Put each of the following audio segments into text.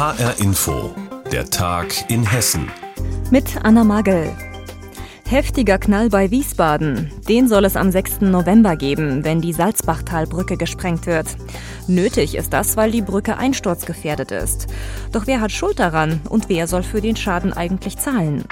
HR Info, der Tag in Hessen. Mit Anna Magel. Heftiger Knall bei Wiesbaden. Den soll es am 6. November geben, wenn die Salzbachtalbrücke gesprengt wird. Nötig ist das, weil die Brücke einsturzgefährdet ist. Doch wer hat Schuld daran und wer soll für den Schaden eigentlich zahlen?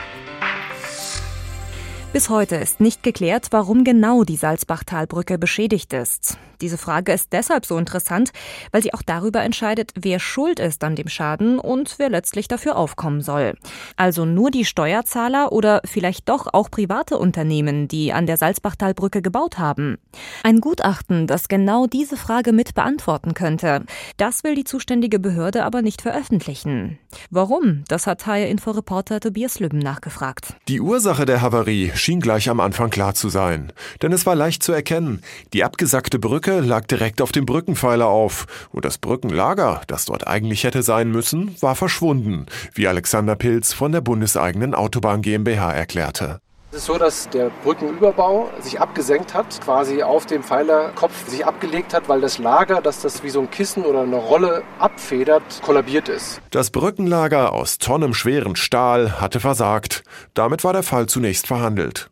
Bis heute ist nicht geklärt, warum genau die Salzbachtalbrücke beschädigt ist. Diese Frage ist deshalb so interessant, weil sie auch darüber entscheidet, wer schuld ist an dem Schaden und wer letztlich dafür aufkommen soll. Also nur die Steuerzahler oder vielleicht doch auch private Unternehmen, die an der Salzbachtalbrücke gebaut haben. Ein Gutachten, das genau diese Frage mit beantworten könnte. Das will die zuständige Behörde aber nicht veröffentlichen. Warum? Das hat HR-Inforeporter Tobias Lübben nachgefragt. Die Ursache der Havarie schien gleich am Anfang klar zu sein. Denn es war leicht zu erkennen. Die abgesackte Brücke lag direkt auf dem Brückenpfeiler auf. Und das Brückenlager, das dort eigentlich hätte sein müssen, war verschwunden, wie Alexander Pilz von der bundeseigenen Autobahn GmbH erklärte. Es ist so, dass der Brückenüberbau sich abgesenkt hat, quasi auf dem Pfeilerkopf sich abgelegt hat, weil das Lager, das das wie so ein Kissen oder eine Rolle abfedert, kollabiert ist. Das Brückenlager aus tonnenschweren Stahl hatte versagt. Damit war der Fall zunächst verhandelt.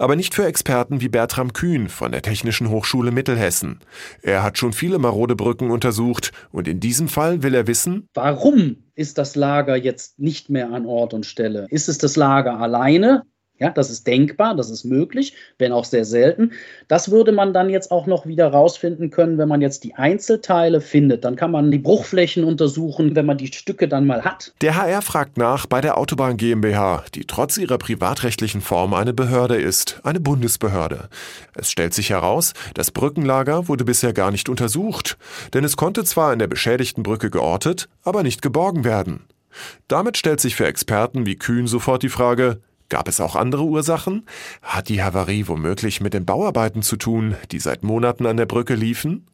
Aber nicht für Experten wie Bertram Kühn von der Technischen Hochschule Mittelhessen. Er hat schon viele marode Brücken untersucht und in diesem Fall will er wissen, warum ist das Lager jetzt nicht mehr an Ort und Stelle? Ist es das Lager alleine? Ja, das ist denkbar, das ist möglich, wenn auch sehr selten. Das würde man dann jetzt auch noch wieder rausfinden können, wenn man jetzt die Einzelteile findet. Dann kann man die Bruchflächen untersuchen, wenn man die Stücke dann mal hat. Der HR fragt nach bei der Autobahn GmbH, die trotz ihrer privatrechtlichen Form eine Behörde ist, eine Bundesbehörde. Es stellt sich heraus, das Brückenlager wurde bisher gar nicht untersucht, denn es konnte zwar in der beschädigten Brücke geortet, aber nicht geborgen werden. Damit stellt sich für Experten wie Kühn sofort die Frage, Gab es auch andere Ursachen? Hat die Havarie womöglich mit den Bauarbeiten zu tun, die seit Monaten an der Brücke liefen?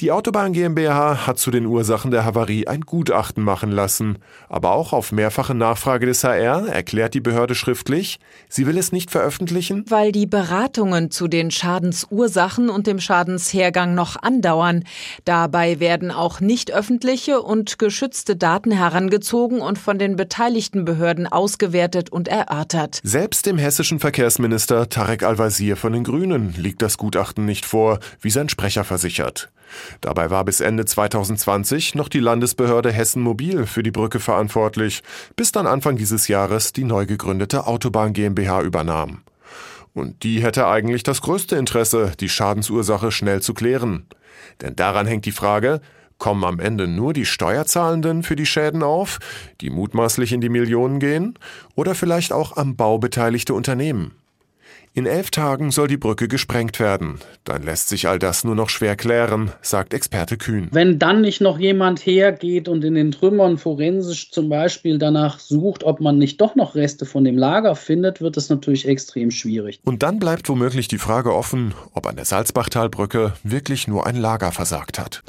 Die Autobahn GmbH hat zu den Ursachen der Havarie ein Gutachten machen lassen. Aber auch auf mehrfache Nachfrage des HR erklärt die Behörde schriftlich, sie will es nicht veröffentlichen, weil die Beratungen zu den Schadensursachen und dem Schadenshergang noch andauern. Dabei werden auch nicht öffentliche und geschützte Daten herangezogen und von den beteiligten Behörden ausgewertet und erörtert. Selbst dem hessischen Verkehrsminister Tarek Al-Wazir von den Grünen liegt das Gutachten nicht vor, wie sein Sprecher versichert. Dabei war bis Ende 2020 noch die Landesbehörde Hessen Mobil für die Brücke verantwortlich, bis dann Anfang dieses Jahres die neu gegründete Autobahn GmbH übernahm. Und die hätte eigentlich das größte Interesse, die Schadensursache schnell zu klären. Denn daran hängt die Frage, kommen am Ende nur die Steuerzahlenden für die Schäden auf, die mutmaßlich in die Millionen gehen, oder vielleicht auch am Bau beteiligte Unternehmen? In elf Tagen soll die Brücke gesprengt werden. Dann lässt sich all das nur noch schwer klären, sagt Experte Kühn. Wenn dann nicht noch jemand hergeht und in den Trümmern forensisch zum Beispiel danach sucht, ob man nicht doch noch Reste von dem Lager findet, wird es natürlich extrem schwierig. Und dann bleibt womöglich die Frage offen, ob an der Salzbachtalbrücke wirklich nur ein Lager versagt hat.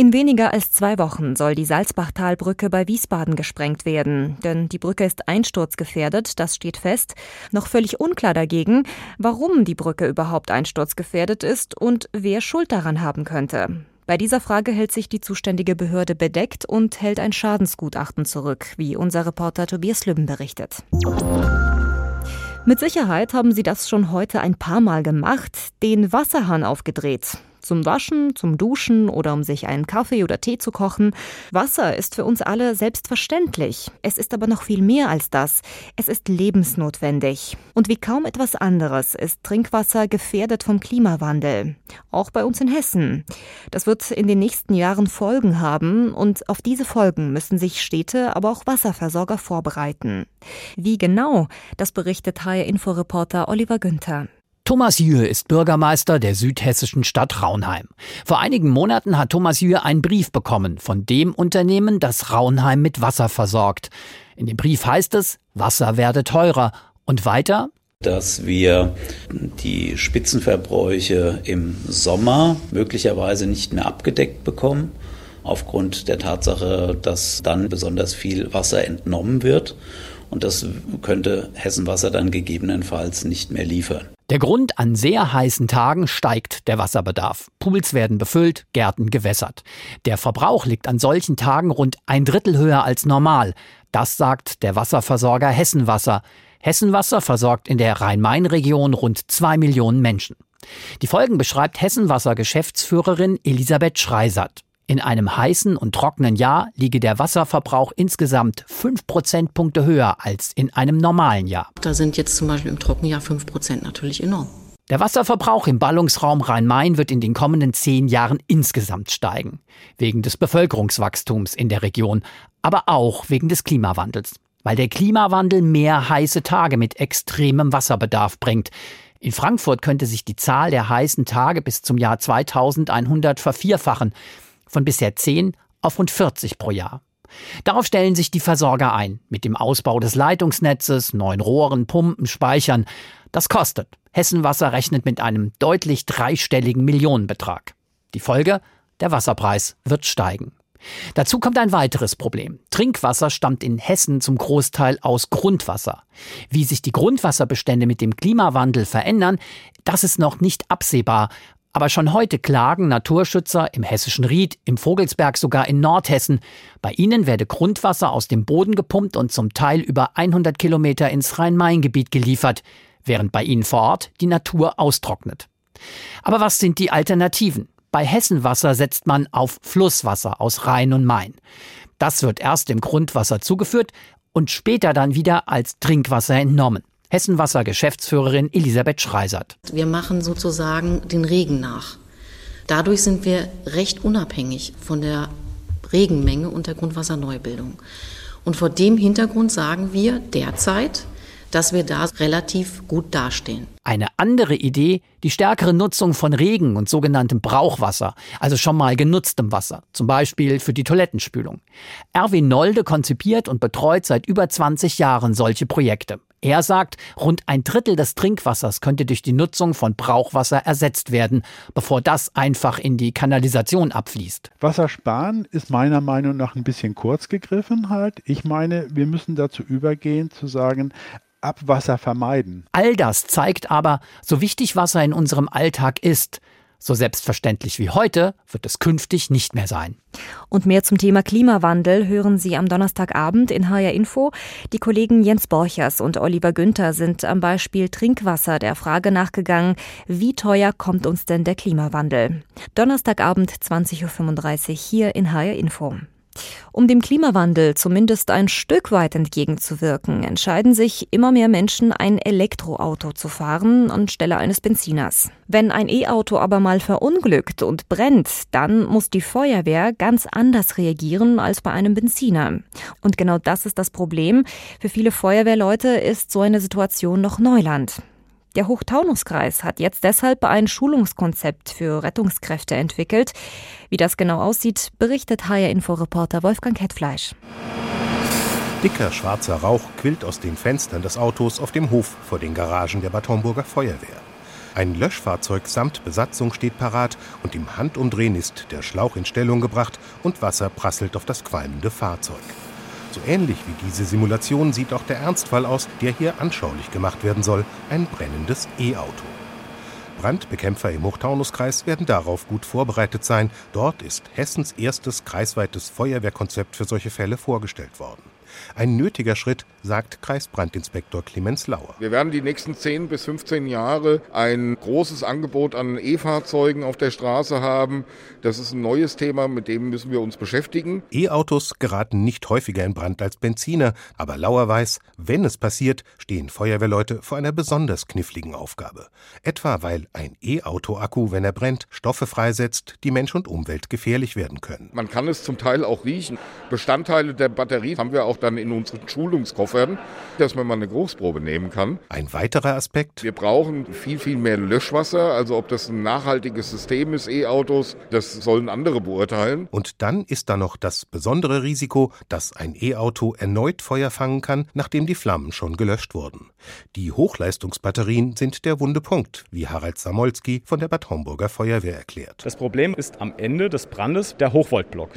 In weniger als zwei Wochen soll die Salzbachtalbrücke bei Wiesbaden gesprengt werden. Denn die Brücke ist einsturzgefährdet, das steht fest. Noch völlig unklar dagegen, warum die Brücke überhaupt einsturzgefährdet ist und wer Schuld daran haben könnte. Bei dieser Frage hält sich die zuständige Behörde bedeckt und hält ein Schadensgutachten zurück, wie unser Reporter Tobias Lübben berichtet. Mit Sicherheit haben Sie das schon heute ein paar Mal gemacht, den Wasserhahn aufgedreht. Zum Waschen, zum Duschen oder um sich einen Kaffee oder Tee zu kochen. Wasser ist für uns alle selbstverständlich. Es ist aber noch viel mehr als das. Es ist lebensnotwendig. Und wie kaum etwas anderes ist Trinkwasser gefährdet vom Klimawandel. Auch bei uns in Hessen. Das wird in den nächsten Jahren Folgen haben und auf diese Folgen müssen sich Städte, aber auch Wasserversorger vorbereiten. Wie genau, das berichtet HR-Inforeporter Oliver Günther. Thomas Jühe ist Bürgermeister der südhessischen Stadt Raunheim. Vor einigen Monaten hat Thomas Jühe einen Brief bekommen von dem Unternehmen, das Raunheim mit Wasser versorgt. In dem Brief heißt es, Wasser werde teurer. Und weiter, dass wir die Spitzenverbräuche im Sommer möglicherweise nicht mehr abgedeckt bekommen, aufgrund der Tatsache, dass dann besonders viel Wasser entnommen wird und das könnte Hessenwasser dann gegebenenfalls nicht mehr liefern. Der Grund, an sehr heißen Tagen steigt der Wasserbedarf. Pools werden befüllt, Gärten gewässert. Der Verbrauch liegt an solchen Tagen rund ein Drittel höher als normal. Das sagt der Wasserversorger Hessenwasser. Hessenwasser versorgt in der Rhein-Main-Region rund zwei Millionen Menschen. Die Folgen beschreibt Hessenwasser-Geschäftsführerin Elisabeth Schreisat. In einem heißen und trockenen Jahr liege der Wasserverbrauch insgesamt fünf Prozentpunkte höher als in einem normalen Jahr. Da sind jetzt zum Beispiel im Trockenjahr fünf Prozent natürlich enorm. Der Wasserverbrauch im Ballungsraum Rhein-Main wird in den kommenden zehn Jahren insgesamt steigen. Wegen des Bevölkerungswachstums in der Region, aber auch wegen des Klimawandels. Weil der Klimawandel mehr heiße Tage mit extremem Wasserbedarf bringt. In Frankfurt könnte sich die Zahl der heißen Tage bis zum Jahr 2100 vervierfachen von bisher 10 auf rund 40 pro Jahr. Darauf stellen sich die Versorger ein, mit dem Ausbau des Leitungsnetzes, neuen Rohren, Pumpen, Speichern. Das kostet. Hessenwasser rechnet mit einem deutlich dreistelligen Millionenbetrag. Die Folge? Der Wasserpreis wird steigen. Dazu kommt ein weiteres Problem. Trinkwasser stammt in Hessen zum Großteil aus Grundwasser. Wie sich die Grundwasserbestände mit dem Klimawandel verändern, das ist noch nicht absehbar, aber schon heute klagen Naturschützer im hessischen Ried, im Vogelsberg sogar in Nordhessen. Bei ihnen werde Grundwasser aus dem Boden gepumpt und zum Teil über 100 Kilometer ins Rhein-Main-Gebiet geliefert, während bei ihnen vor Ort die Natur austrocknet. Aber was sind die Alternativen? Bei Hessenwasser setzt man auf Flusswasser aus Rhein und Main. Das wird erst dem Grundwasser zugeführt und später dann wieder als Trinkwasser entnommen. Hessenwasser Geschäftsführerin Elisabeth Schreisert. Wir machen sozusagen den Regen nach. Dadurch sind wir recht unabhängig von der Regenmenge und der Grundwasserneubildung. Und vor dem Hintergrund sagen wir derzeit, dass wir da relativ gut dastehen. Eine andere Idee, die stärkere Nutzung von Regen und sogenanntem Brauchwasser, also schon mal genutztem Wasser, zum Beispiel für die Toilettenspülung. Erwin Nolde konzipiert und betreut seit über 20 Jahren solche Projekte. Er sagt, rund ein Drittel des Trinkwassers könnte durch die Nutzung von Brauchwasser ersetzt werden, bevor das einfach in die Kanalisation abfließt. Wassersparen ist meiner Meinung nach ein bisschen kurz gegriffen halt. Ich meine, wir müssen dazu übergehen zu sagen, Abwasser vermeiden. All das zeigt aber, so wichtig Wasser in unserem Alltag ist, so selbstverständlich wie heute wird es künftig nicht mehr sein. Und mehr zum Thema Klimawandel hören Sie am Donnerstagabend in HR Info. Die Kollegen Jens Borchers und Oliver Günther sind am Beispiel Trinkwasser der Frage nachgegangen, wie teuer kommt uns denn der Klimawandel? Donnerstagabend 20.35 Uhr hier in HR Info. Um dem Klimawandel zumindest ein Stück weit entgegenzuwirken, entscheiden sich immer mehr Menschen, ein Elektroauto zu fahren anstelle eines Benziners. Wenn ein E-Auto aber mal verunglückt und brennt, dann muss die Feuerwehr ganz anders reagieren als bei einem Benziner. Und genau das ist das Problem. Für viele Feuerwehrleute ist so eine Situation noch Neuland. Der Hochtaunuskreis hat jetzt deshalb ein Schulungskonzept für Rettungskräfte entwickelt. Wie das genau aussieht, berichtet HR-Info-Reporter Wolfgang Hetfleisch. Dicker schwarzer Rauch quillt aus den Fenstern des Autos auf dem Hof vor den Garagen der Bad Homburger Feuerwehr. Ein Löschfahrzeug samt Besatzung steht parat und im Handumdrehen ist der Schlauch in Stellung gebracht und Wasser prasselt auf das qualmende Fahrzeug. So ähnlich wie diese Simulation sieht auch der Ernstfall aus, der hier anschaulich gemacht werden soll, ein brennendes E-Auto. Brandbekämpfer im Hochtaunuskreis werden darauf gut vorbereitet sein. Dort ist Hessens erstes kreisweites Feuerwehrkonzept für solche Fälle vorgestellt worden. Ein nötiger Schritt, sagt Kreisbrandinspektor Clemens Lauer. Wir werden die nächsten 10 bis 15 Jahre ein großes Angebot an E-Fahrzeugen auf der Straße haben. Das ist ein neues Thema, mit dem müssen wir uns beschäftigen. E-Autos geraten nicht häufiger in Brand als Benziner, aber Lauer weiß, wenn es passiert, stehen Feuerwehrleute vor einer besonders kniffligen Aufgabe. Etwa weil ein E-Auto-Akku, wenn er brennt, Stoffe freisetzt, die Mensch und Umwelt gefährlich werden können. Man kann es zum Teil auch riechen. Bestandteile der Batterie haben wir auch dann in unseren Schulungskoffern, dass man mal eine Großprobe nehmen kann. Ein weiterer Aspekt. Wir brauchen viel, viel mehr Löschwasser. Also ob das ein nachhaltiges System ist, E-Autos, das sollen andere beurteilen. Und dann ist da noch das besondere Risiko, dass ein E-Auto erneut Feuer fangen kann, nachdem die Flammen schon gelöscht wurden. Die Hochleistungsbatterien sind der wunde Punkt, wie Harald Samolski von der Bad Homburger Feuerwehr erklärt. Das Problem ist am Ende des Brandes der Hochvoltblock.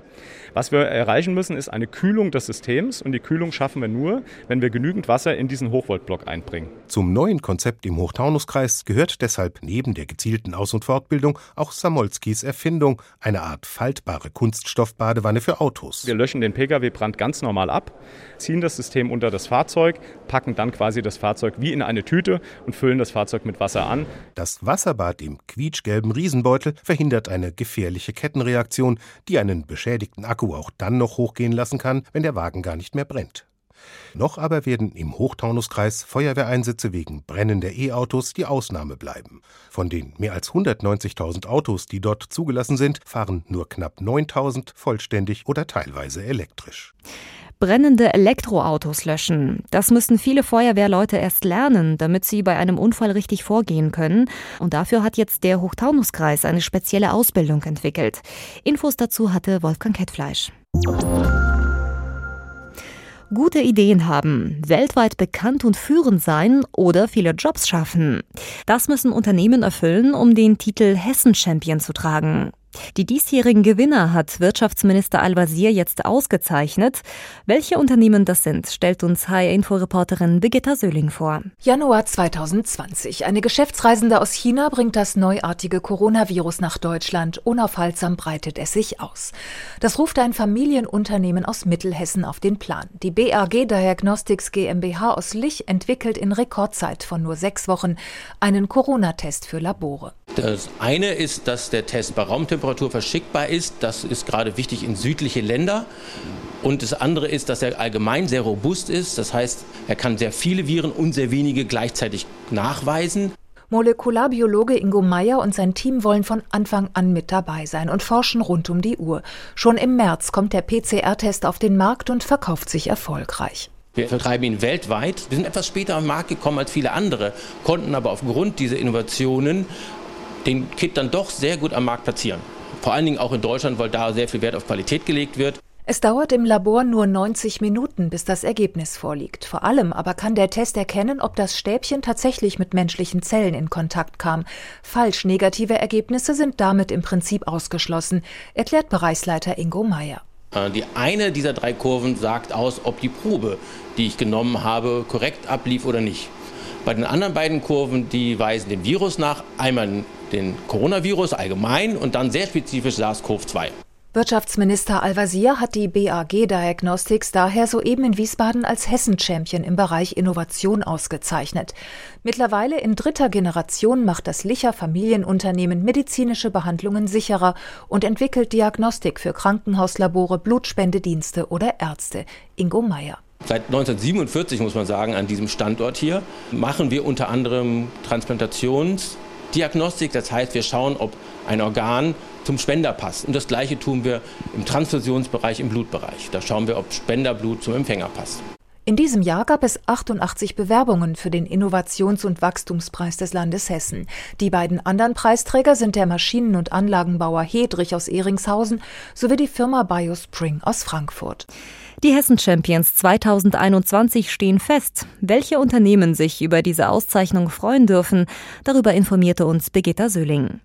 Was wir erreichen müssen, ist eine Kühlung des Systems und die Kühlung schaffen wir nur, wenn wir genügend Wasser in diesen Hochvoltblock einbringen. Zum neuen Konzept im Hochtaunuskreis gehört deshalb neben der gezielten Aus- und Fortbildung auch Samolskis Erfindung, eine Art faltbare Kunststoffbadewanne für Autos. Wir löschen den Pkw-Brand ganz normal ab, ziehen das System unter das Fahrzeug, packen dann quasi das Fahrzeug wie in eine Tüte und füllen das Fahrzeug mit Wasser an. Das Wasserbad im quietschgelben Riesenbeutel verhindert eine gefährliche Kettenreaktion, die einen beschädigten Akku auch dann noch hochgehen lassen kann, wenn der Wagen gar nicht mehr brennt. Noch aber werden im Hochtaunuskreis Feuerwehreinsätze wegen brennender E-Autos die Ausnahme bleiben. Von den mehr als 190.000 Autos, die dort zugelassen sind, fahren nur knapp 9.000 vollständig oder teilweise elektrisch. Brennende Elektroautos löschen. Das müssen viele Feuerwehrleute erst lernen, damit sie bei einem Unfall richtig vorgehen können. Und dafür hat jetzt der Hochtaunuskreis eine spezielle Ausbildung entwickelt. Infos dazu hatte Wolfgang Kettfleisch. Gute Ideen haben, weltweit bekannt und führend sein oder viele Jobs schaffen. Das müssen Unternehmen erfüllen, um den Titel Hessen Champion zu tragen. Die diesjährigen Gewinner hat Wirtschaftsminister Al-Wazir jetzt ausgezeichnet. Welche Unternehmen das sind, stellt uns HR-Info-Reporterin Birgitta Söhling vor. Januar 2020. Eine Geschäftsreisende aus China bringt das neuartige Coronavirus nach Deutschland. Unaufhaltsam breitet es sich aus. Das ruft ein Familienunternehmen aus Mittelhessen auf den Plan. Die BAG Diagnostics GmbH aus Lich entwickelt in Rekordzeit von nur sechs Wochen einen Corona-Test für Labore. Das eine ist, dass der Test bei Raumtemperatur verschickbar ist. Das ist gerade wichtig in südliche Länder. Und das andere ist, dass er allgemein sehr robust ist. Das heißt, er kann sehr viele Viren und sehr wenige gleichzeitig nachweisen. Molekularbiologe Ingo Meyer und sein Team wollen von Anfang an mit dabei sein und forschen rund um die Uhr. Schon im März kommt der PCR-Test auf den Markt und verkauft sich erfolgreich. Wir vertreiben ihn weltweit. Wir sind etwas später am Markt gekommen als viele andere, konnten aber aufgrund dieser Innovationen den Kit dann doch sehr gut am Markt platzieren. Vor allen Dingen auch in Deutschland, weil da sehr viel Wert auf Qualität gelegt wird. Es dauert im Labor nur 90 Minuten, bis das Ergebnis vorliegt. Vor allem aber kann der Test erkennen, ob das Stäbchen tatsächlich mit menschlichen Zellen in Kontakt kam. Falsch negative Ergebnisse sind damit im Prinzip ausgeschlossen, erklärt Bereichsleiter Ingo Meyer. Äh, die eine dieser drei Kurven sagt aus, ob die Probe, die ich genommen habe, korrekt ablief oder nicht. Bei den anderen beiden Kurven, die weisen dem Virus nach, einmal den Coronavirus allgemein und dann sehr spezifisch SARS-CoV-2. Wirtschaftsminister Al-Wazir hat die BAG Diagnostics daher soeben in Wiesbaden als Hessen-Champion im Bereich Innovation ausgezeichnet. Mittlerweile in dritter Generation macht das Licher Familienunternehmen medizinische Behandlungen sicherer und entwickelt Diagnostik für Krankenhauslabore, Blutspendedienste oder Ärzte. Ingo Meyer. Seit 1947 muss man sagen, an diesem Standort hier machen wir unter anderem Transplantationsdiagnostik. Das heißt, wir schauen, ob ein Organ zum Spender passt. Und das Gleiche tun wir im Transfusionsbereich, im Blutbereich. Da schauen wir, ob Spenderblut zum Empfänger passt. In diesem Jahr gab es 88 Bewerbungen für den Innovations- und Wachstumspreis des Landes Hessen. Die beiden anderen Preisträger sind der Maschinen- und Anlagenbauer Hedrich aus Ehringshausen sowie die Firma BioSpring aus Frankfurt. Die Hessen Champions 2021 stehen fest. Welche Unternehmen sich über diese Auszeichnung freuen dürfen, darüber informierte uns Birgitta Söhling.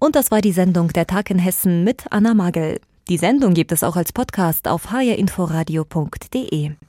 Und das war die Sendung Der Tag in Hessen mit Anna Magel. Die Sendung gibt es auch als Podcast auf hrinforadio.de.